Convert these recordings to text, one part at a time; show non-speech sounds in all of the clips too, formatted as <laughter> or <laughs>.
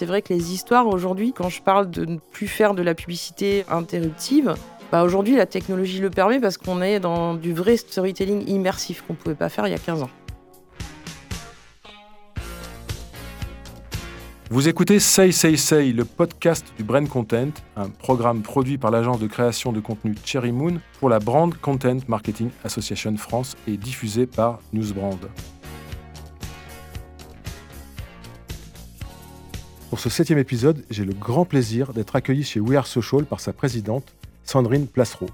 c'est vrai que les histoires aujourd'hui, quand je parle de ne plus faire de la publicité interruptive, bah aujourd'hui la technologie le permet parce qu'on est dans du vrai storytelling immersif qu'on ne pouvait pas faire il y a 15 ans. Vous écoutez Say Say Say, le podcast du Brand Content, un programme produit par l'agence de création de contenu Cherry Moon pour la Brand Content Marketing Association France et diffusé par Newsbrand. Pour ce septième épisode, j'ai le grand plaisir d'être accueilli chez We Are Social par sa présidente, Sandrine Placereau.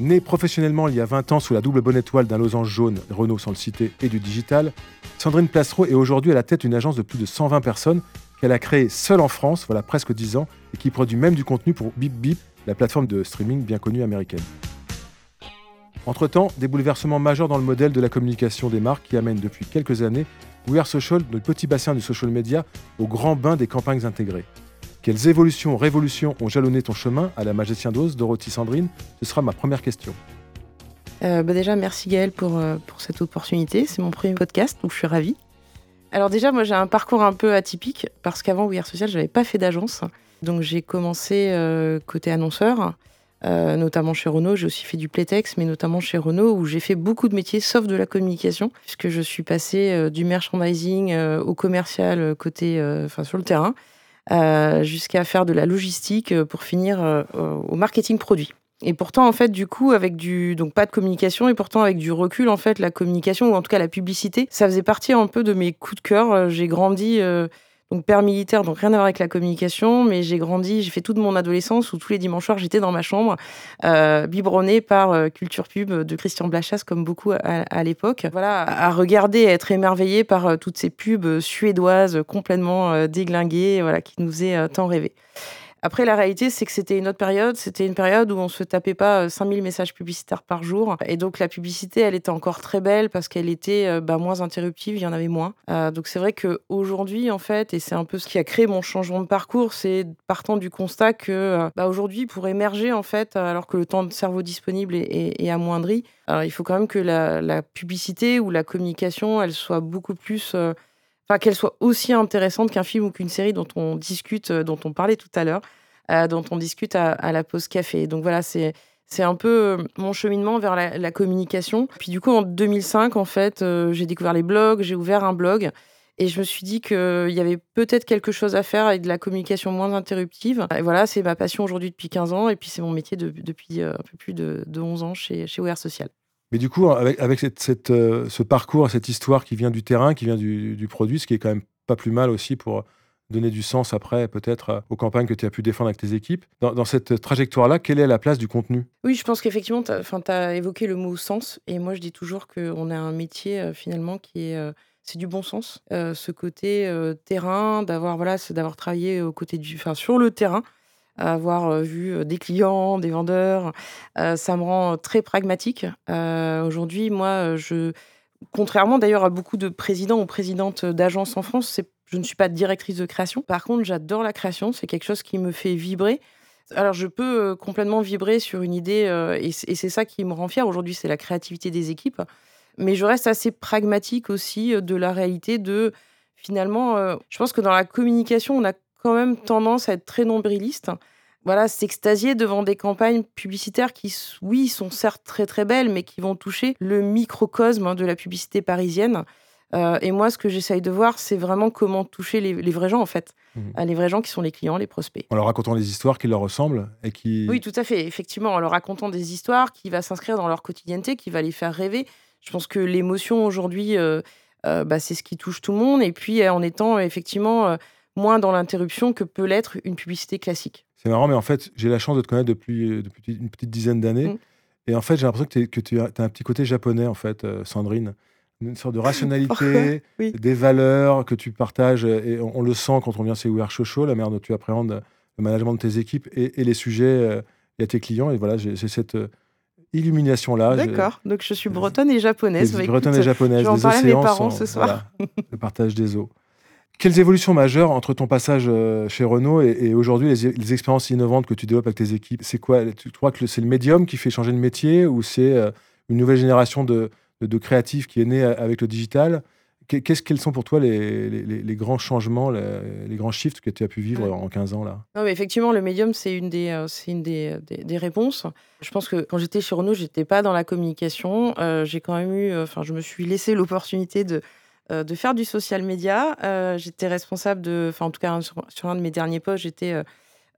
Née professionnellement il y a 20 ans sous la double bonne étoile d'un losange jaune, Renault sans le citer, et du digital, Sandrine Placereau est aujourd'hui à la tête d'une agence de plus de 120 personnes qu'elle a créée seule en France, voilà presque 10 ans, et qui produit même du contenu pour Bip Bip, la plateforme de streaming bien connue américaine. Entre-temps, des bouleversements majeurs dans le modèle de la communication des marques qui amènent depuis quelques années We Are Social, notre petit bassin du social media, au grand bain des campagnes intégrées. Quelles évolutions, révolutions ont jalonné ton chemin à la magicien d'Oz, Dorothy Sandrine? Ce sera ma première question. Euh, bah déjà, merci Gaëlle pour, euh, pour cette opportunité. C'est mon premier podcast, donc je suis ravie. Alors déjà, moi j'ai un parcours un peu atypique parce qu'avant We Social, je n'avais pas fait d'agence. Donc j'ai commencé euh, côté annonceur, notamment chez Renault. J'ai aussi fait du playtex, mais notamment chez Renault où j'ai fait beaucoup de métiers sauf de la communication, puisque je suis passé du merchandising au commercial côté, enfin sur le terrain. Euh, jusqu'à faire de la logistique euh, pour finir euh, au marketing produit. Et pourtant, en fait, du coup, avec du donc pas de communication et pourtant avec du recul, en fait, la communication ou en tout cas la publicité, ça faisait partie un peu de mes coups de cœur. J'ai grandi donc père militaire, donc rien à voir avec la communication, mais j'ai grandi, j'ai fait toute mon adolescence où tous les dimanches soirs j'étais dans ma chambre, euh, biberonnée par euh, Culture Pub de Christian Blachas, comme beaucoup à, l'époque. Voilà, à regarder, à être émerveillée par euh, toutes ces pubs suédoises complètement déglinguées, voilà, qui nous faisaient tant rêver. Après, la réalité, c'est que c'était une autre période. C'était une période où on se tapait pas 5000 euh, messages publicitaires par jour. Et donc, la publicité, elle était encore très belle parce qu'elle était euh, bah, moins interruptive, il y en avait moins. Euh, donc, c'est vrai qu'aujourd'hui, en fait, et c'est un peu ce qui a créé mon changement de parcours, c'est partant du constat que bah, aujourd'hui, pour émerger, en fait, alors que le temps de cerveau disponible est, amoindri, il faut quand même que la, publicité ou la communication, elle soit beaucoup plus qu'elle soit aussi intéressante qu'un film ou qu'une série dont on discute, euh, dont on parlait tout à l'heure, euh, dont on discute à, la pause café. Donc voilà, c'est c'est un peu euh, mon cheminement vers la, communication. Puis du coup, en 2005, en fait, j'ai découvert les blogs, j'ai ouvert un blog. Et je me suis dit qu'il y avait peut-être quelque chose à faire avec de la communication moins interruptive. Et voilà, c'est ma passion aujourd'hui depuis 15 ans. Et puis c'est mon métier depuis un peu plus de, de 11 ans chez, chez Social. Mais du coup, avec, avec cette, euh, ce parcours, cette histoire qui vient du terrain, qui vient du, produit, ce qui est quand même pas plus mal aussi pour donner du sens après, peut-être, euh, aux campagnes que tu as pu défendre avec tes équipes. Dans, cette trajectoire-là, quelle est la place du contenu? Oui, je pense qu'effectivement, tu as, évoqué le mot sens. Et moi, je dis toujours qu'on a un métier, euh, finalement, qui est. c'est du bon sens, ce côté terrain, d'avoir voilà, d'avoir travaillé côté du, sur le terrain, avoir vu des clients, des vendeurs. Ça me rend très pragmatique. Aujourd'hui, moi, je, contrairement d'ailleurs à beaucoup de présidents ou présidentes d'agences en France, je ne suis pas directrice de création. Par contre, j'adore la création. C'est quelque chose qui me fait vibrer. Alors, je peux complètement vibrer sur une idée, et c'est ça qui me rend fière. Aujourd'hui, c'est la créativité des équipes. Mais je reste assez pragmatique aussi de la réalité de, finalement, je pense que dans la communication, on a quand même tendance à être très nombriliste. Voilà, s'extasier devant des campagnes publicitaires qui, oui, sont certes très très belles, mais qui vont toucher le microcosme hein, de la publicité parisienne. Euh, et moi, ce que j'essaye de voir, c'est vraiment comment toucher les, vrais gens, en fait. Mmh. Euh, les vrais gens qui sont les clients, les prospects. En leur racontant des histoires qui leur ressemblent et qui... Oui, tout à fait. Effectivement, en leur racontant des histoires qui va s'inscrire dans leur quotidienneté, qui va les faire rêver. Je pense que l'émotion aujourd'hui, euh, bah, c'est ce qui touche tout le monde. Et puis, en étant effectivement moins dans l'interruption que peut l'être une publicité classique. C'est marrant, mais en fait, j'ai la chance de te connaître depuis, euh, depuis une petite dizaine d'années. Mm. Et en fait, j'ai l'impression que, tu as, un petit côté japonais, en fait, euh, Sandrine. Une sorte de rationalité, <laughs> des valeurs que tu partages. Et on, le sent quand on vient chez Wear Shosho, la manière dont tu appréhendes le management de tes équipes et, les sujets euh, et à tes clients. Et voilà, j'ai cette illumination-là. D'accord. Donc, je suis bretonne et japonaise. bretonne et japonaise. Je vais en parler à mes parents ce soir. le partage des eaux. Quelles évolutions majeures entre ton passage euh, chez Renault et, aujourd'hui les, expériences innovantes que tu développes avec tes équipes? C'est quoi Tu crois que c'est le médium qui fait changer de métier ou c'est euh, une nouvelle génération de, de, créatifs qui est née avec le digital? Qu'est-ce quels sont pour toi les, les, grands changements, les, grands shifts que tu as pu vivre en 15 ans là? Non, mais Effectivement, le médium, c'est une, des, euh, c'est une des, des, réponses. Je pense que quand j'étais chez Renault, j'étais pas dans la communication. Euh, j'ai quand même eu, enfin, je me suis laissé l'opportunité de, euh, de faire du social media. j'étais responsable de, enfin, en tout cas, sur, un de mes derniers postes, j'étais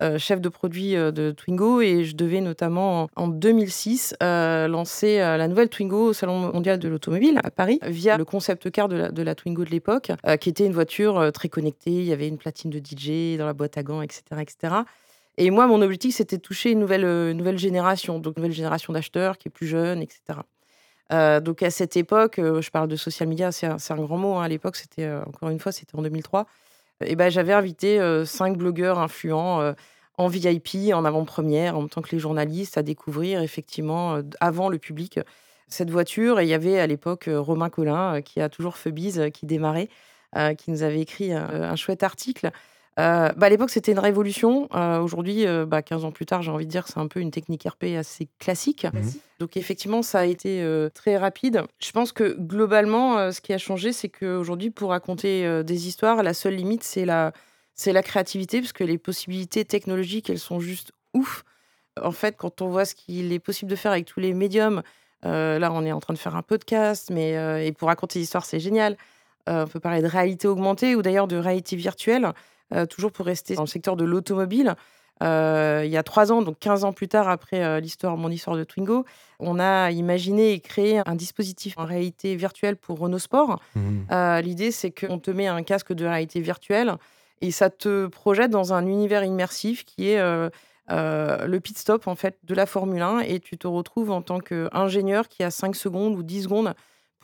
euh, chef de produit euh, de Twingo et je devais notamment en 2006 euh, lancer la nouvelle Twingo au Salon mondial de l'automobile à Paris via le concept car de la, Twingo de l'époque, qui était une voiture très connectée. Il y avait une platine de DJ dans la boîte à gants, etc. etc. Et moi, mon objectif, c'était de toucher une nouvelle, nouvelle génération, donc une nouvelle génération d'acheteurs qui est plus jeune, etc. donc à cette époque, je parle de social media, c'est un, grand mot. Hein. à l'époque, c'était encore une fois, c'était en 2003 et ben, j'avais invité cinq blogueurs influents en VIP, en avant-première, en temps que les journalistes, à découvrir effectivement avant le public cette voiture. Et il y avait à l'époque Romain Collin, qui a toujours Feubise, qui démarrait, qui nous avait écrit un chouette article euh, bah, à l'époque, c'était une révolution. Euh, aujourd'hui, euh, bah, 15 ans plus tard, j'ai envie de dire que c'est un peu une technique RP assez classique. Mmh Donc effectivement, ça a été très rapide. Je pense que globalement, ce qui a changé, c'est qu'aujourd'hui, pour raconter des histoires, la seule limite, c'est la, c'est la créativité, parce que les possibilités technologiques, elles sont juste ouf. En fait, quand on voit ce qu'il est possible de faire avec tous les médiums, là, on est en train de faire un podcast, mais et pour raconter des histoires, c'est génial. on peut parler de réalité augmentée ou d'ailleurs de réalité virtuelle. Euh, toujours pour rester dans le secteur de l'automobile. Euh, il y a trois ans, donc 15 ans plus tard après euh, l'histoire, mon histoire de Twingo, on a imaginé et créé un dispositif en réalité virtuelle pour Renault Sport. Mmh. L'idée, c'est qu'on te met un casque de réalité virtuelle et ça te projette dans un univers immersif qui est le pit stop en fait de la Formule 1 et tu te retrouves en tant qu'ingénieur qui a 5 secondes ou 10 secondes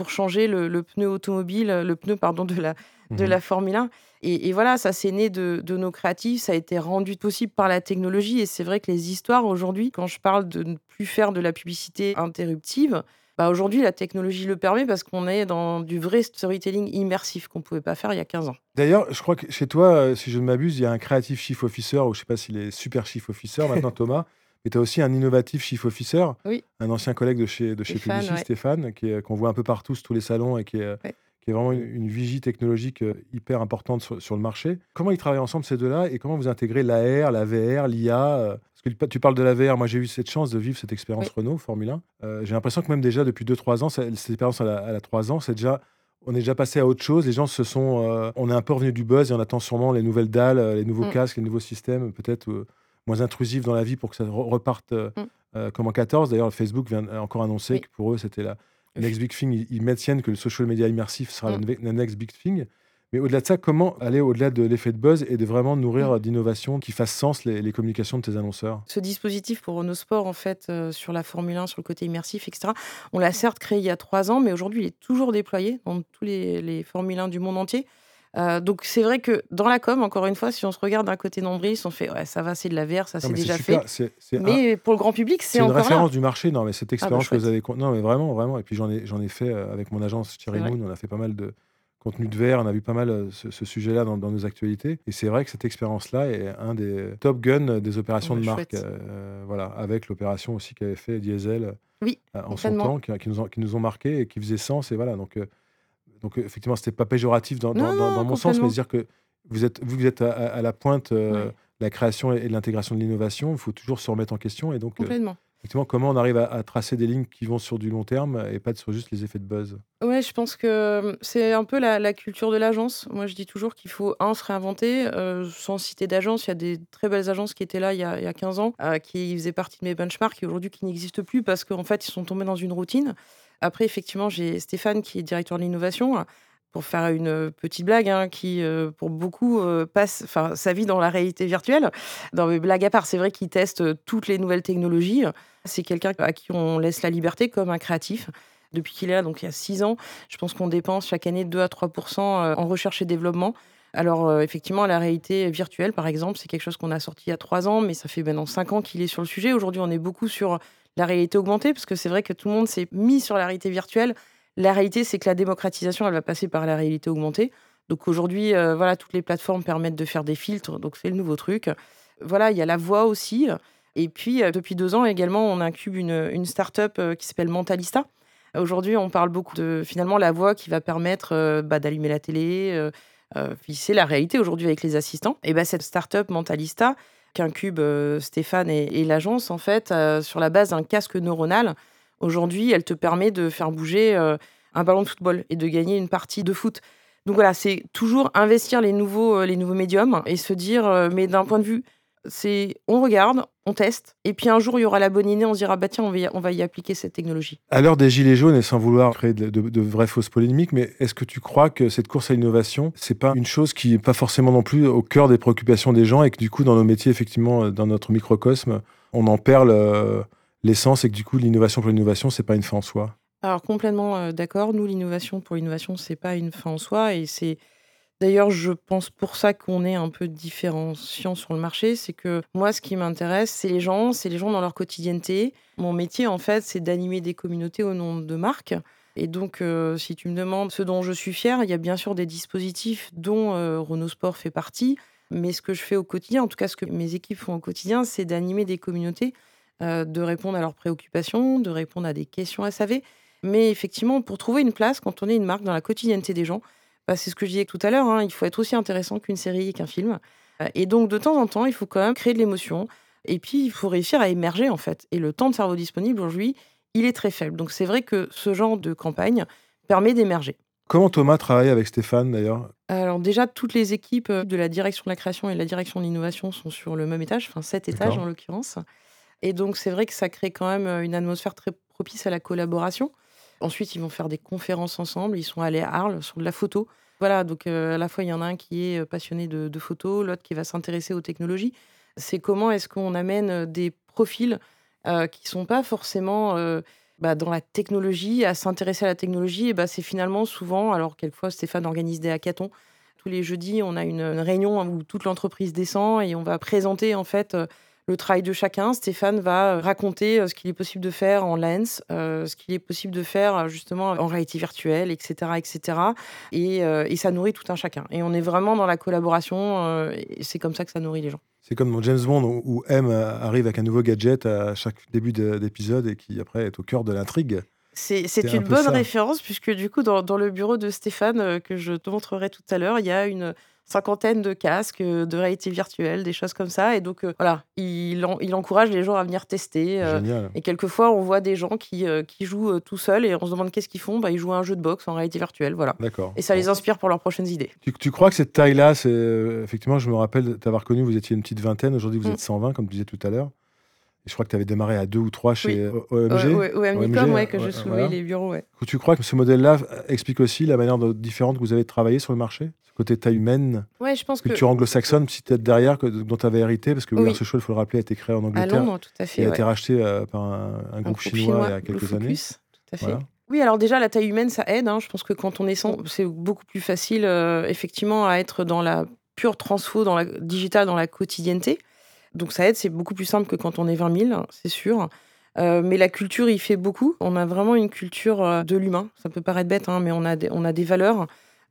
pour changer le, pneu automobile, le pneu pardon de la, de mmh la Formule 1. Et, voilà, ça c'est né de, nos créatifs, ça a été rendu possible par la technologie. Et c'est vrai que les histoires aujourd'hui, quand je parle de ne plus faire de la publicité interruptive, bah aujourd'hui la technologie le permet parce qu'on est dans du vrai storytelling immersif qu'on ne pouvait pas faire il y a 15 ans. D'ailleurs, je crois que chez toi, euh, si je ne m'abuse, il y a un créatif chief officer, ou je ne sais pas s'il est super chief officer maintenant, <laughs> Thomas. Mais tu as aussi un innovatif chief officer, oui. un ancien collègue de chez, de chez Stéphane, Stéphane, qu'on voit un peu partout sur tous les salons et qui est, qui est vraiment une, vigie technologique euh, hyper importante sur, le marché. Comment ils travaillent ensemble ces deux-là et comment vous intégrez l'AR, la VR, l'IA euh, Parce que tu parles de la VR, moi j'ai eu cette chance de vivre cette expérience Renault Formule 1. Euh, j'ai l'impression que même déjà depuis 2-3 ans, cette expérience à la, 3 ans, c'est déjà on est déjà passé à autre chose. Les gens se sont. on est un peu revenu du buzz et on attend sûrement les nouvelles dalles, les nouveaux mm. casques, les nouveaux systèmes, peut-être moins intrusifs dans la vie pour que ça reparte mm. comme en 14. D'ailleurs, Facebook vient encore annoncer que pour eux, c'était la, Next Big Thing, ils, maintiennent que le social media immersif sera mm. la next big thing. Mais au-delà de ça, comment aller au-delà de l'effet de buzz et de vraiment nourrir mm. d'innovation qui fasse sens les, communications de tes annonceurs? Ce dispositif pour Renault Sport, en fait, euh, sur la Formule 1, sur le côté immersif, etc., on l'a certes créé il y a trois ans, mais aujourd'hui, il est toujours déployé dans tous les, les Formule 1 du monde entier. Euh, donc c'est vrai que dans la com, encore une fois, si on se regarde d'un côté nombril, on fait ouais, ça va, c'est de la VR, ça c'est déjà fait. mais pour le grand public, c'est une référence du marché. Non, mais cette ah, bah, expérience que vous avez, non, mais vraiment, vraiment. Et puis j'en ai, j'en ai fait euh, avec mon agence Thierry Moon. On a fait pas mal de contenu de VR. On a vu pas mal euh, ce, sujet-là dans, nos actualités. Et c'est vrai que cette expérience-là est un des top guns des opérations de marque. voilà, avec l'opération aussi qu'avait fait Diesel. Oui, en son temps, qui, nous ont, qui nous ont marqué et qui faisait sens. Et voilà, donc donc, euh, effectivement, c'était pas péjoratif dans, dans, mon sens, mais dire que vous êtes, vous êtes à, la pointe euh, de la création et de l'intégration de l'innovation, il faut toujours se remettre en question. Et donc, euh, complètement. effectivement, comment on arrive à, tracer des lignes qui vont sur du long terme et pas sur juste les effets de buzz? Ouais, je pense que c'est un peu la, culture de l'agence. Moi, je dis toujours qu'il faut, un, se réinventer. sans citer d'agence, il y a des très belles agences qui étaient là il y a, il y a 15 ans, qui faisaient partie de mes benchmarks et aujourd'hui qui n'existent plus parce qu'en fait, ils sont tombés dans une routine. Après, effectivement, j'ai Stéphane qui est directeur de l'innovation pour faire une petite blague, hein, qui pour beaucoup passe sa vie dans la réalité virtuelle. Dans mes blagues à part, c'est vrai qu'il teste toutes les nouvelles technologies. C'est quelqu'un à qui on laisse la liberté comme un créatif. Depuis qu'il est là, donc il y a six ans, je pense qu'on dépense chaque année 2 à 3 en recherche et développement. Alors effectivement, la réalité virtuelle, par exemple, c'est quelque chose qu'on a sorti il y a trois ans, mais ça fait maintenant cinq ans qu'il est sur le sujet. Aujourd'hui, on est beaucoup sur la réalité augmentée, parce que c'est vrai que tout le monde s'est mis sur la réalité virtuelle. La réalité, c'est que la démocratisation, elle va passer par la réalité augmentée. Donc aujourd'hui, euh, voilà, toutes les plateformes permettent de faire des filtres, donc c'est le nouveau truc. Voilà, il y a la voix aussi. Et puis, euh, depuis deux ans également, on incube une, une start-up euh, qui s'appelle Mentalista, Aujourd'hui, on parle beaucoup de finalement la voix qui va permettre bah, d'allumer la télé. c'est la réalité aujourd'hui avec les assistants. Et bah, cette start-up Mentalista, qu'incube Stéphane et, l'agence, en fait, sur la base d'un casque neuronal, aujourd'hui, elle te permet de faire bouger un ballon de football et de gagner une partie de foot. Donc voilà, c'est toujours investir les nouveaux, les nouveaux médiums et se dire, mais d'un point de vue c'est on regarde, on teste, et puis un jour il y aura la bonne idée, on se dira bah tiens, on va y, on va y appliquer cette technologie. À l'heure des gilets jaunes, et sans vouloir créer de, vraies fausses polémiques, mais est-ce que tu crois que cette course à l'innovation, c'est pas une chose qui n'est pas forcément non plus au cœur des préoccupations des gens, et que du coup dans nos métiers, effectivement, dans notre microcosme, on en perd l'essence, et que du coup l'innovation pour l'innovation, c'est pas une fin en soi? Alors complètement euh, d'accord. Nous, l'innovation pour l'innovation, c'est pas une fin en soi et c'est D'ailleurs, je pense pour ça qu'on est un peu différenciant sur le marché, c'est que moi, ce qui m'intéresse, c'est les gens, c'est les gens dans leur quotidienneté. Mon métier, en fait, c'est d'animer des communautés au nom de marques. Et donc, euh, si tu me demandes ce dont je suis fière, il y a bien sûr des dispositifs dont euh, Renault Sport fait partie. Mais ce que je fais au quotidien, en tout cas ce que mes équipes font au quotidien, c'est d'animer des communautés, euh, de répondre à leurs préoccupations, de répondre à des questions SAV. Mais effectivement, pour trouver une place, quand on est une marque dans la quotidienneté des gens, bah, c'est ce que je disais tout à l'heure, hein, il faut être aussi intéressant qu'une série et qu'un film. Euh, et donc, de temps en temps, il faut quand même créer de l'émotion. Et puis, il faut réussir à émerger, en fait. Et le temps de cerveau disponible aujourd'hui, il est très faible. Donc, c'est vrai que ce genre de campagne permet d'émerger. Comment Thomas travaille avec Stéphane, d'ailleurs? Alors, déjà, toutes les équipes de la direction de la création et de la direction de l'innovation sont sur le même étage, enfin, sept étages en l'occurrence. Et donc, c'est vrai que ça crée quand même une atmosphère très propice à la collaboration. Ensuite, ils vont faire des conférences ensemble. Ils sont allés à Arles sur de la photo. Voilà, donc euh, à la fois, il y en a un qui est euh, passionné de, de photos, l'autre qui va s'intéresser aux technologies. C'est comment est-ce qu'on amène euh, des profils qui sont pas forcément bah, dans la technologie, à s'intéresser à la technologie. Et bah, c'est finalement souvent, alors quelquefois Stéphane organise des hackathons. Tous les jeudis, on a une réunion où toute l'entreprise descend et on va présenter en fait le travail de chacun. Stéphane va euh, raconter euh, ce qu'il est possible de faire en lens, euh, ce qu'il est possible de faire justement en réalité virtuelle, etc. etc. Et, et, ça nourrit tout un chacun. Et on est vraiment dans la collaboration et c'est comme ça que ça nourrit les gens. C'est comme dans James Bond où M arrive avec un nouveau gadget à chaque début d'épisode et qui après est au cœur de l'intrigue. C'est une bonne référence puisque du coup dans, dans, le bureau de Stéphane que je te montrerai tout à l'heure, il y a une cinquantaine de casques euh, de réalité virtuelle, des choses comme ça. Et donc, euh, voilà, il, il, encourage les gens à venir tester. Euh, et quelquefois, on voit des gens qui, qui jouent tout seuls et on se demande qu'est-ce qu'ils font. Bah, ils jouent à un jeu de boxe en réalité virtuelle. Voilà. D'accord. Et ça les inspire pour leurs prochaines idées. Tu, tu crois que cette taille-là, c'est effectivement, je me rappelle t'avoir connu, vous étiez une petite vingtaine. Aujourd'hui, vous mm. êtes 120, comme tu disais tout à l'heure. Je crois que tu avais démarré à deux ou trois chez OMG. Oui, OMG, ouais, que je soulevais les bureaux. Tu crois que ce modèle-là explique aussi la manière différente que vous avez de travailler sur le marché? Côté taille humaine? Ouais, je pense que. Culture anglo-saxonne, peut-être derrière, que, dont tu avais hérité, parce que oui. ce show, il faut le rappeler, a été créé en Angleterre. À Londres, tout à fait. Il a été racheté euh, par un, groupe, chinois, il y a quelques années. Tout à fait. Oui, alors déjà, la taille humaine, ça aide. Hein. Je pense que quand on est sans, c'est beaucoup plus facile, euh, effectivement, à être dans la pure transfo, dans la digitale, dans la quotidienneté. Donc ça aide, c'est beaucoup plus simple que quand on est 20 000, c'est sûr. Euh, mais la culture, il fait beaucoup. On a vraiment une culture de l'humain. Ça peut paraître bête, hein, mais on a, des, on a des valeurs.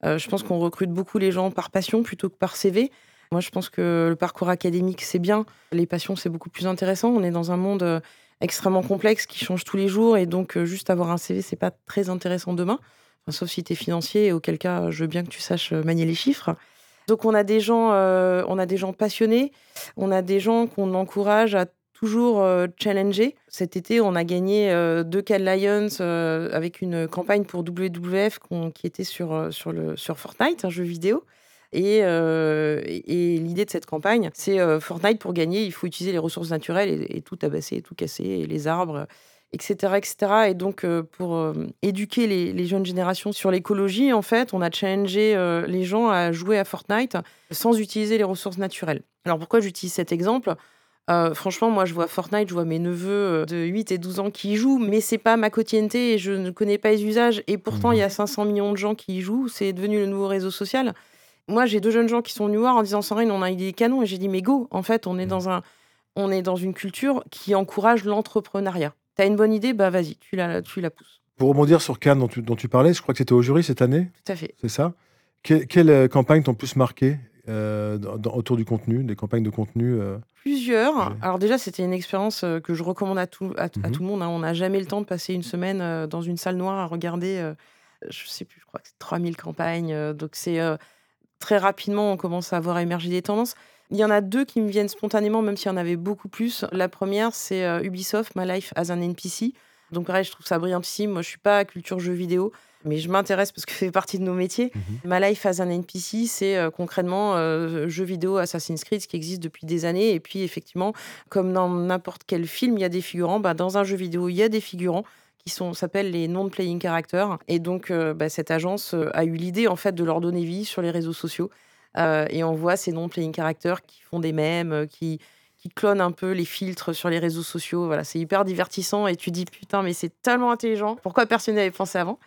Euh, je pense qu'on recrute beaucoup les gens par passion plutôt que par CV. Moi, je pense que le parcours académique, c'est bien. Les passions, c'est beaucoup plus intéressant. On est dans un monde euh, extrêmement complexe qui change tous les jours. Et donc, euh, juste avoir un CV, c'est pas très intéressant demain. sauf si tu es financier, auquel cas, je veux bien que tu saches manier les chiffres. Donc, on a des gens, on a des gens passionnés. On a des gens qu'on encourage à toujours euh, challenger. Cet été, on a gagné euh, deux Cal Lions euh, avec une campagne pour WWF qui était sur, sur, Fortnite, un jeu vidéo. Et, l'idée de cette campagne, c'est Fortnite pour gagner, il faut utiliser les ressources naturelles et, tout tabasser, tout casser, et les arbres, etc. etc. Et donc, pour éduquer les, les, jeunes générations sur l'écologie, en fait, on a challengé les gens à jouer à Fortnite sans utiliser les ressources naturelles. Alors, pourquoi j'utilise cet exemple? Euh, franchement, moi, je vois Fortnite, je vois mes neveux euh, de 8 et 12 ans qui y jouent, mais c'est pas ma quotidienneté et je ne connais pas les usages. Et pourtant, il y a 500 mmh millions de gens qui y jouent. C'est devenu le nouveau réseau social. Moi, j'ai deux jeunes gens qui sont venus voir en disant Sandrine, on a idée canon. Et j'ai dit, mais go, en fait, on est, mmh. dans un, on est dans une culture qui encourage l'entrepreneuriat. Tu as une bonne idée, bah vas-y, tu la, tu la pousses. Pour rebondir sur Cannes dont tu, dont tu parlais, je crois que c'était au jury cette année. Tout à fait. C'est ça? Quelle, euh, campagne t'ont plus marqué autour du contenu, des campagnes de contenu Plusieurs. Alors déjà, c'était une expérience que je recommande à tout, à, Mhm. tout le monde. hein. On n'a jamais le temps de passer une semaine dans une salle noire à regarder, je sais plus, je crois que c'est 3000 campagnes. donc c'est très rapidement, on commence à voir émerger des tendances. Il y en a deux qui me viennent spontanément, même s'il y en avait beaucoup plus. La première, c'est Ubisoft, My Life as an NPC. Donc pareil, je trouve ça brillantissime. Moi, je suis pas culture jeux vidéo, mais je m'intéresse parce que <laughs> ça fait partie de nos métiers. Mhm. My Life as an NPC, c'est concrètement euh, jeu vidéo Assassin's Creed, ce qui existe depuis des années. Et puis effectivement, comme dans n'importe quel film, il y a des figurants. Bah, dans un jeu vidéo, il y a des figurants qui sont s'appellent les non-playing characters. Et donc, bah, cette agence a eu l'idée en fait de leur donner vie sur les réseaux sociaux. Et on voit ces non-playing characters qui font des mèmes, qui qui clonent un peu les filtres sur les réseaux sociaux. Voilà, c'est hyper divertissant et tu dis putain, mais c'est tellement intelligent. Pourquoi personne n'avait pensé avant?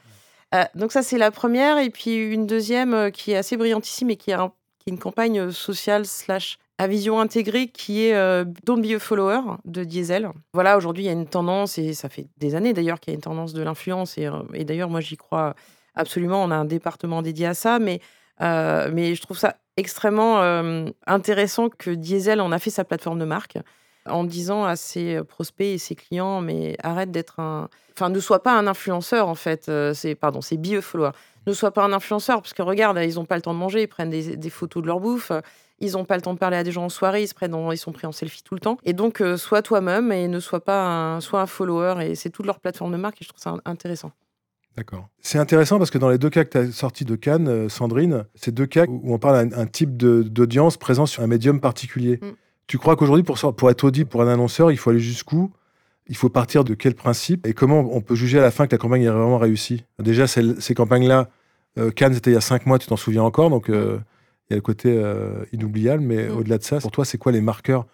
Donc ça, c'est la première. Et puis une deuxième qui est assez brillantissime et qui est, qui est une campagne sociale slash à vision intégrée qui est Don't Be a Follower de Diesel. Voilà, aujourd'hui, il y a une tendance, et ça fait des années d'ailleurs qu'il y a une tendance de l'influence, et, et d'ailleurs, moi, j'y crois absolument. On a un département dédié à ça, mais, mais je trouve ça extrêmement intéressant que Diesel en a fait sa plateforme de marque en disant à ses prospects et ses clients mais arrête d'être un enfin ne sois pas un influenceur en fait c'est pardon c'est a follower ne sois pas un influenceur parce que regarde ils n'ont pas le temps de manger ils prennent des, photos de leur bouffe ils n'ont pas le temps de parler à des gens en soirée, ils se prennent ils sont pris en selfie tout le temps. Et donc, sois toi-même et ne sois pas un, un follower. Et c'est toute leur plateforme de marque et je trouve ça intéressant. D'accord. C'est intéressant parce que dans les deux cas que tu as sortis de Cannes, Sandrine, c'est deux cas où on parle d'un type d'audience présent sur un médium particulier. Mm. Tu crois qu'aujourd'hui, pour, pour être audible pour un annonceur, il faut aller jusqu'où? Il faut partir de quel principe? Et comment on peut juger à la fin que la campagne est vraiment réussie? Déjà, ces campagnes-là, euh, Cannes, c'était il y a cinq mois, tu t'en souviens encore, donc euh, il y a le côté euh, inoubliable. Mais mm. au-delà de ça, pour toi, c'est quoi les marqueurs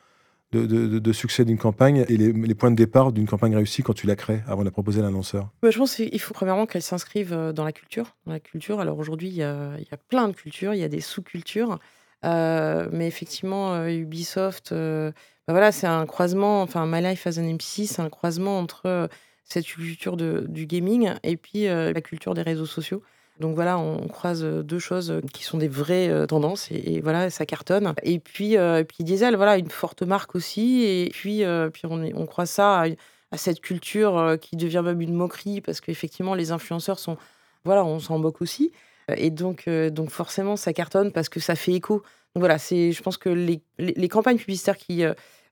de, succès d'une campagne et les, points de départ d'une campagne réussie quand tu la crées avant de la proposer à l'annonceur bah, Je pense qu'il faut premièrement qu'elle s'inscrive dans la culture. Dans la culture. Alors aujourd'hui, il y, a, plein de cultures, il y a des sous-cultures. Euh, mais effectivement, euh, Ubisoft, euh, bah voilà, c'est un croisement, enfin, My Life as an NPC, c'est un croisement entre cette culture du gaming et puis la culture des réseaux sociaux. Donc voilà, on croise deux choses qui sont des vraies tendances et, et voilà, ça cartonne. Et puis, et puis Diesel, voilà, une forte marque aussi. Et puis, puis on, on croise ça à, à, cette culture qui devient même une moquerie parce qu'effectivement, les influenceurs sont, voilà, on s'en moque aussi. Et donc, donc forcément, ça cartonne parce que ça fait écho. Donc voilà, c'est, je pense que les, les, les campagnes publicitaires qui,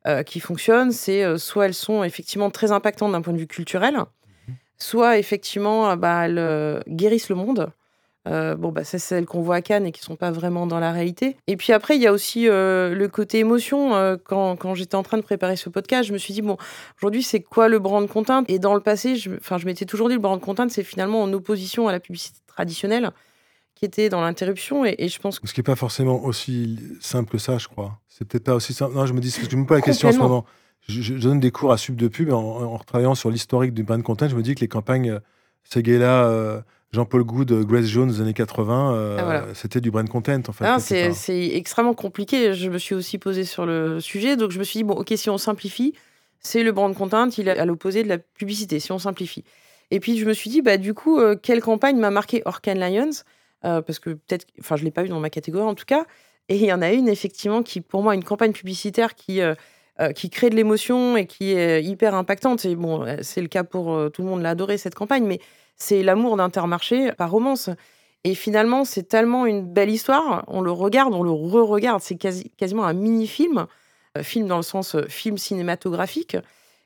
euh, qui fonctionnent, c'est soit elles sont effectivement très impactantes d'un point de vue culturel, soit effectivement bah, elles guérissent le monde. Euh, bon, bah, c'est celles qu'on voit à Cannes et qui sont pas vraiment dans la réalité. Et puis après, il y a aussi euh, le côté émotion. Euh, quand, quand j'étais en train de préparer ce podcast, je me suis dit, bon, aujourd'hui, c'est quoi le brand content? Et dans le passé, je, je m'étais toujours dit, le brand content, c'est finalement en opposition à la publicité traditionnelle qui était dans l'interruption. Et, et, je pense que... Ce qui n'est pas forcément aussi simple que ça, je crois. C'est peut-être pas aussi simple. Non, je me dis, je ne me pose pas la question en ce moment. Je, je, donne des cours à Sub de Pub en, en travaillant sur l'historique du brand content. Je me dis que les campagnes Seguela, Jean-Paul Good, Grace Jones des années 80, euh, ah, voilà. c'était du brand content en fait. Ah, c'est extrêmement compliqué. Je me suis aussi posé sur le sujet, donc je me suis dit bon, ok, si on simplifie, c'est le brand content, il est à l'opposé de la publicité. Si on simplifie. Et puis je me suis dit bah du coup, euh, quelle campagne m'a marqué? Orcan Lions euh, Parce que peut-être, enfin je l'ai pas eu dans ma catégorie en tout cas. Et il y en a une effectivement qui, pour moi, une campagne publicitaire qui euh, qui crée de l'émotion et qui est hyper impactante. Et bon, c'est le cas pour tout le monde l'a adoré cette campagne, mais c'est l'amour d'Intermarché par romance. Et finalement, c'est tellement une belle histoire. On le regarde, on le re-regarde. C'est quasi, quasiment un mini-film. Euh, film dans le sens euh, film cinématographique.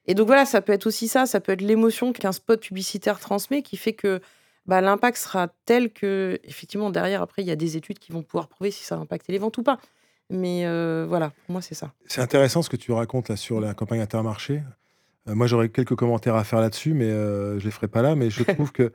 Et donc voilà, ça peut être aussi ça. Ça peut être l'émotion qu'un spot publicitaire transmet qui fait que bah, l'impact sera tel que, effectivement, derrière, après, il y a des études qui vont pouvoir prouver si ça a impacté les ventes ou pas. Mais euh, voilà, pour moi, c'est ça. C'est intéressant ce que tu racontes là sur la campagne Intermarché. Euh, moi, j'aurais quelques commentaires à faire là-dessus, mais euh, je ne les ferai pas là. Mais je <laughs> trouve que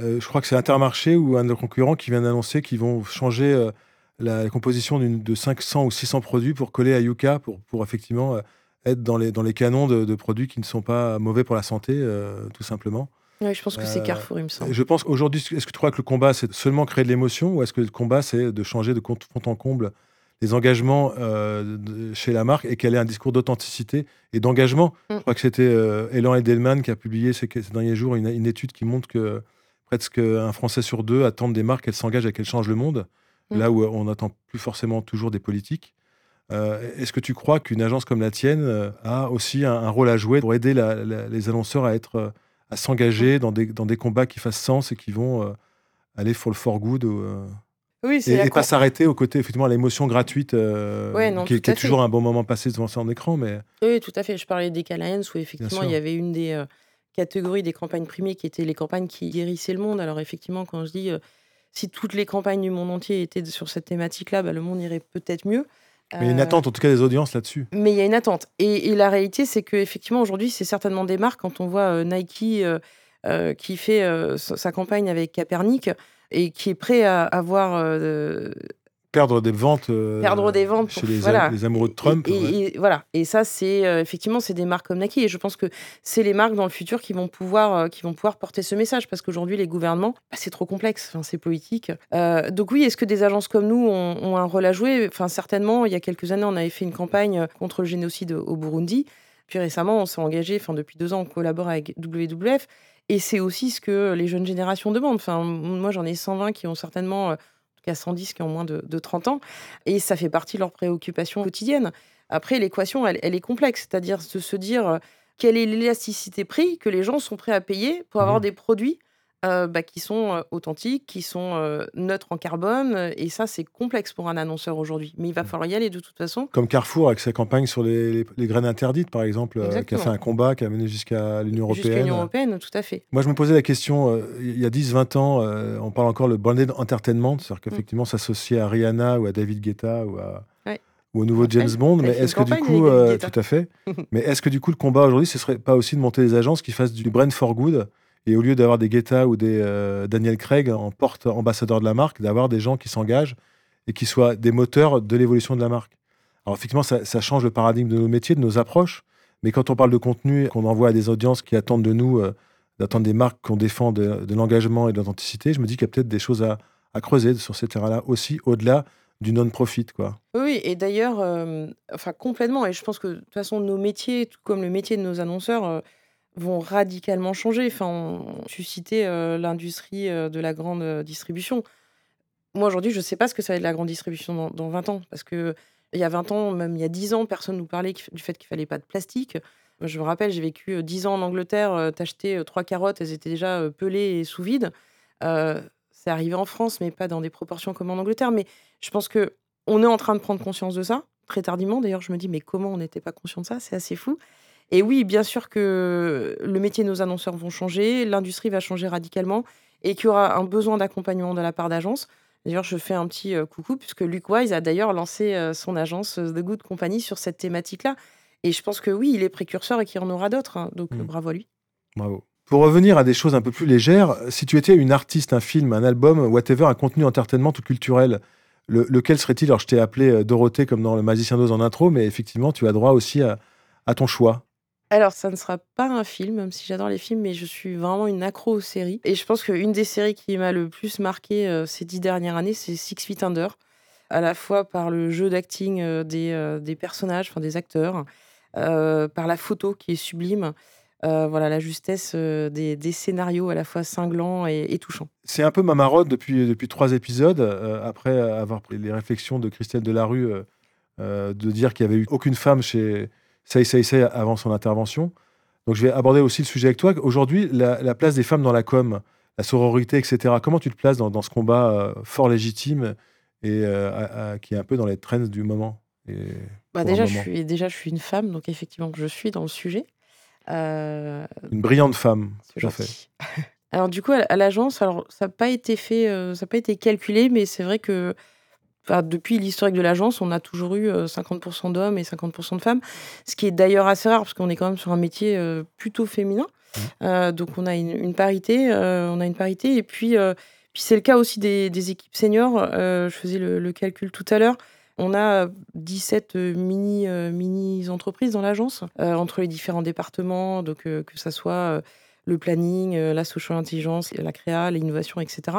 euh, je crois que c'est Intermarché ou un de nos concurrents qui vient d'annoncer qu'ils vont changer la composition de 500 ou 600 produits pour coller à Yuka, pour, pour effectivement être dans les, dans les canons de, de, produits qui ne sont pas mauvais pour la santé, euh, tout simplement. Oui, je pense que c'est Carrefour, il me semble. Je pense qu'aujourd'hui, est-ce que tu crois que le combat, c'est seulement créer de l'émotion ou est-ce que le combat, c'est de changer de compte, fond en comble les engagements euh, de, chez la marque et qu'elle ait un discours d'authenticité et d'engagement. Mm. Je crois que c'était euh, Elan Edelman qui a publié ces, ces derniers jours une, une, étude qui montre que presque un Français sur deux attend des marques qu'elles s'engagent et qu'elles changent le monde. mmh. là où on n'attend plus forcément toujours des politiques. Est-ce que tu crois qu'une agence comme la tienne a aussi un, rôle à jouer pour aider les annonceurs à être à s'engager dans des, dans des combats qui fassent sens et qui vont aller for le for good oui, et, et pas s'arrêter au côté, effectivement, à l'émotion gratuite, euh, qui, est toujours un bon moment passé devant son écran. Mais... Oui, tout à fait. Je parlais des Alliance, où effectivement, il y avait une des euh, catégories des campagnes primées qui étaient les campagnes qui guérissaient le monde. Alors, effectivement, quand je dis euh, si toutes les campagnes du monde entier étaient sur cette thématique-là, bah, le monde irait peut-être mieux. Mais il y a une attente, en tout cas, des audiences là-dessus. Mais il y a une attente. Et, et la réalité, c'est qu'effectivement, aujourd'hui, c'est certainement des marques, quand on voit Nike qui fait sa campagne avec Capernic, et qui est prêt à avoir euh, perdre des ventes, euh, perdre des ventes chez les, amoureux de Trump. Et, voilà. Et ça, c'est euh, effectivement, c'est des marques comme Nike. Et je pense que c'est les marques dans le futur qui vont pouvoir, qui vont pouvoir porter ce message parce qu'aujourd'hui, les gouvernements, bah, c'est trop complexe. Enfin, c'est politique. donc oui, est-ce que des agences comme nous ont, un rôle à jouer? Enfin, certainement. Il y a quelques années, on avait fait une campagne contre le génocide au Burundi. Puis récemment, on s'est engagé. Enfin, depuis deux ans, on collabore avec WWF. Et c'est aussi ce que les jeunes générations demandent. Enfin, moi, j'en ai 120 qui ont certainement, euh, en tout cas 110 qui ont moins de, 30 ans, et ça fait partie de leurs préoccupations quotidiennes. Après, l'équation, elle, est complexe, c'est-à-dire de se dire euh, quelle est l'élasticité prix que les gens sont prêts à payer pour avoir mmh des produits euh, bah, qui sont euh, authentiques, qui sont euh, neutres en carbone. Et ça, c'est complexe pour un annonceur aujourd'hui. Mais il va mmh. falloir y aller de toute façon. Comme Carrefour avec sa campagne sur les, graines interdites, par exemple, qui a fait un combat qui a mené jusqu'à l'Union européenne. Jusqu'à l'Union européenne, tout à fait. Moi, je me posais la question, il y a 10-20 ans, on parle encore le branded entertainment, c'est-à-dire mmh. qu'effectivement, s'associer à Rihanna ou à David Guetta ou à ou au nouveau James Bond. Mais est-ce que du coup, tout à fait. <laughs> mais est-ce que du coup, le combat aujourd'hui, ce serait pas aussi de monter des agences qui fassent du brand for good et au lieu d'avoir des Guetta ou des euh, Daniel Craig en porte ambassadeur de la marque, d'avoir des gens qui s'engagent et qui soient des moteurs de l'évolution de la marque. Alors effectivement, ça, change le paradigme de nos métiers, de nos approches, mais quand on parle de contenu, qu'on envoie à des audiences qui attendent de nous, euh, d'attendre des marques qu'on défend de, l'engagement et de l'authenticité, je me dis qu'il y a peut-être des choses à, creuser sur ces terrains-là aussi, au-delà du non-profit. quoi. Oui, et d'ailleurs, euh, enfin complètement, et je pense que de toute façon, nos métiers, tout comme le métier de nos annonceurs, vont radicalement changer. Enfin, tu citais euh, l'industrie euh, de la grande euh, distribution. Moi, aujourd'hui, je ne sais pas ce que ça va être la grande distribution dans, 20 ans. Parce que il y a 20 ans, même il y a 10 ans, personne ne nous parlait du fait qu'il fallait pas de plastique. Je me rappelle, j'ai vécu 10 ans en Angleterre, t'achetais trois carottes, elles étaient déjà pelées et sous vide. c'est arrivé en France, mais pas dans des proportions comme en Angleterre. Mais je pense que on est en train de prendre conscience de ça, très tardivement. D'ailleurs, je me dis, mais comment on n'était pas conscient de ça? C'est assez fou. Et oui, bien sûr que le métier de nos annonceurs vont changer, l'industrie va changer radicalement et qu'il y aura un besoin d'accompagnement de la part d'agences. D'ailleurs, je fais un petit euh, coucou puisque Luke Wise a d'ailleurs lancé euh, son agence euh, The Good Company sur cette thématique-là. Et je pense que oui, il est précurseur et qu'il y en aura d'autres. Hein. donc mmh. bravo à lui. Bravo. Pour revenir à des choses un peu plus légères, si tu étais une artiste, un film, un album, whatever, un contenu entertainment ou culturel, lequel serait-il? Alors, je t'ai appelé Dorothée comme dans Le Magicien d'Oz en intro, mais effectivement, tu as droit aussi à ton choix. Alors, ça ne sera pas un film, même si j'adore les films, mais je suis vraiment une accro aux séries. Et je pense qu'une des séries qui m'a le plus marqué euh, ces dix dernières années, c'est Six Feet Under. À la fois par le jeu d'acting euh, des, euh, des, personnages, enfin des acteurs, par la photo qui est sublime. voilà la justesse des, scénarios à la fois cinglants et, touchants. C'est un peu ma marotte depuis, depuis trois épisodes, après avoir pris les réflexions de Christiane Delarue, de dire qu'il n'y avait eu aucune femme chez, Say Say Say avant son intervention. Donc je vais aborder aussi le sujet avec toi. Aujourd'hui, la, place des femmes dans la com, la sororité, etc. Comment tu te places dans, ce combat euh, fort légitime et euh, qui est un peu dans les trends du moment bah déjà, je suis, déjà, je suis une femme, donc effectivement, je suis dans le sujet. Euh, une brillante femme, tout à fait. <laughs> alors du coup, à, l'agence, alors ça n'a pas été fait, ça n'a pas été calculé, mais c'est vrai que depuis l'historique de l'agence, on a toujours eu 50% euh, d'hommes et 50% de femmes, ce qui est d'ailleurs assez rare parce qu'on est quand même sur un métier euh, plutôt féminin. Mmh. Euh, donc on a une, parité, on a une parité. Et puis, puis c'est le cas aussi des, équipes seniors. je faisais le, calcul tout à l'heure. On a 17 mini, mini entreprises dans l'agence entre les différents départements, donc que ça soit le planning, euh, la social intelligence, la créa, l'innovation, etc.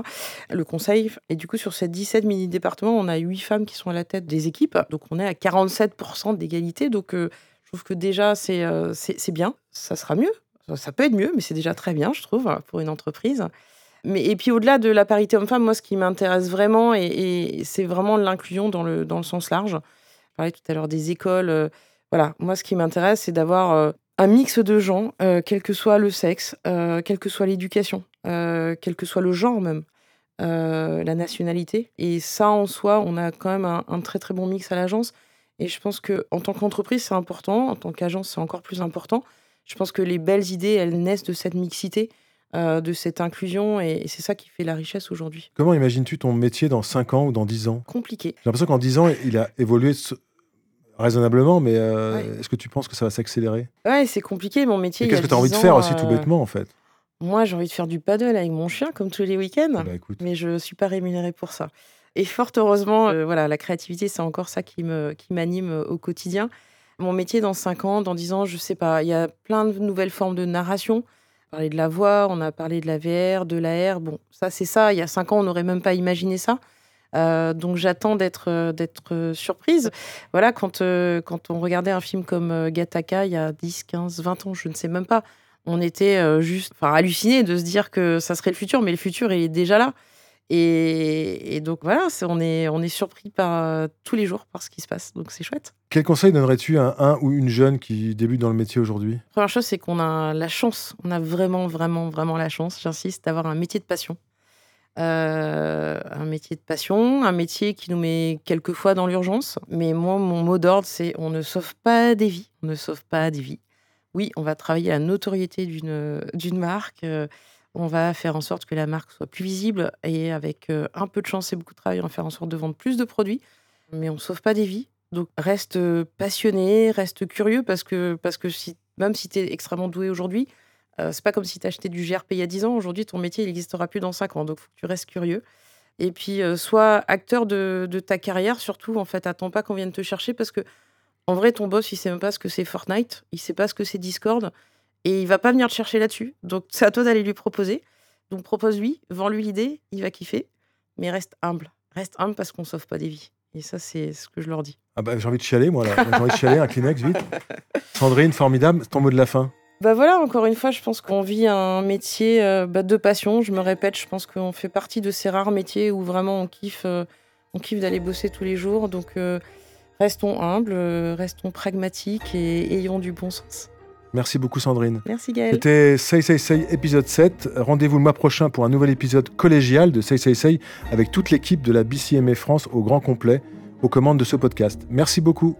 Le conseil. Et du coup, sur ces 17 mini-départements, on a 8 femmes qui sont à la tête des équipes. Donc, on est à 47% d'égalité. Donc, euh, je trouve que déjà, euh, c'est c'est bien. Ça sera mieux. Ça peut être mieux, mais c'est déjà très bien, je trouve, pour une entreprise. Mais, et puis au-delà de la parité homme-femme, moi, ce qui m'intéresse vraiment, et, c'est vraiment l'inclusion dans le, dans le sens large. Je parlais tout à l'heure des écoles. Euh, voilà, moi, ce qui m'intéresse, c'est d'avoir euh, un mix de gens, euh, quel que soit le sexe, quelle que soit l'éducation, quel que soit le genre même, la nationalité. Et ça, en soi, on a quand même un, un très très bon mix à l'agence. Et je pense que en tant qu'entreprise, c'est important. En tant qu'agence, c'est encore plus important. Je pense que les belles idées, elles naissent de cette mixité. Euh, de cette inclusion et, c'est ça qui fait la richesse aujourd'hui. Comment imagines-tu ton métier dans 5 ans ou dans 10 ans? Compliqué. J'ai l'impression qu'en 10 ans, il a évolué raisonnablement, mais euh, est-ce que tu penses que ça va s'accélérer? Ouais, c'est compliqué mon métier. Qu'est-ce que tu as envie de faire aussi tout euh, bêtement en fait? Moi, j'ai envie de faire du paddle avec mon chien comme tous les week-ends, bah, mais je ne suis pas rémunérée pour ça. Et fort heureusement, voilà, la créativité, c'est encore ça qui m'anime qui au quotidien. Mon métier dans 5 ans, dans 10 ans, je sais pas, il y a plein de nouvelles formes de narration parlé de la voix, on a parlé de la VR, de l'AR. Bon, ça, c'est ça. Il y a cinq ans, on n'aurait même pas imaginé ça. Euh, donc j'attends d'être euh, d'être euh, surprise. Voilà, quand, quand on regardait un film comme Gataka il y a 10, 15, 20 ans, je ne sais même pas, on était juste halluciné de se dire que ça serait le futur, mais le futur est déjà là. Et, donc voilà, on, est, on est surpris par, tous les jours par ce qui se passe. Donc c'est chouette. Quel conseil donnerais-tu à un ou une jeune qui débute dans le métier aujourd'hui? Première chose, c'est qu'on a la chance, on a vraiment, vraiment, vraiment la chance, j'insiste, d'avoir un métier de passion. Euh, un métier de passion, un métier qui nous met quelquefois dans l'urgence. Mais moi, mon mot d'ordre, c'est on ne sauve pas des vies. On ne sauve pas des vies. Oui, on va travailler la notoriété d'une marque. Euh, on va faire en sorte que la marque soit plus visible et avec euh, un peu de chance et beaucoup de travail, on va faire en sorte de vendre plus de produits. Mais on ne sauve pas des vies. Donc reste passionné, reste curieux parce que, parce que si, même si tu es extrêmement doué aujourd'hui, euh, c'est pas comme si tu achetais du GRP il y a 10 ans. Aujourd'hui, ton métier, il n'existera plus dans 5 ans. Donc, il faut que tu restes curieux. Et puis, sois acteur de, ta carrière. Surtout, en fait, attends pas qu'on vienne te chercher parce que, en vrai, ton boss, il sait même pas ce que c'est Fortnite. Il sait pas ce que c'est Discord. Et il va pas venir te chercher là-dessus. Donc, c'est à toi d'aller lui proposer. Donc, propose-lui, vends-lui l'idée, il va kiffer. Mais reste humble. Reste humble parce qu'on sauve pas des vies. Et ça, c'est ce que je leur dis. Ah bah, j'ai envie de chialer, moi, là. J'ai envie de chialer, un Kleenex, vite. <laughs> Sandrine, formidable. Ton mot de la fin bah voilà, encore une fois, je pense qu'on vit un métier euh, bah, de passion. Je me répète, je pense qu'on fait partie de ces rares métiers où vraiment on kiffe, euh, on kiffe d'aller bosser tous les jours. Donc euh, restons humbles, restons pragmatiques et ayons du bon sens. Merci beaucoup Sandrine. Merci Gaël. C'était Say Say Say épisode 7. Rendez-vous le mois prochain pour un nouvel épisode collégial de Say Say Say avec toute l'équipe de la BCMA France au grand complet aux commandes de ce podcast. Merci beaucoup.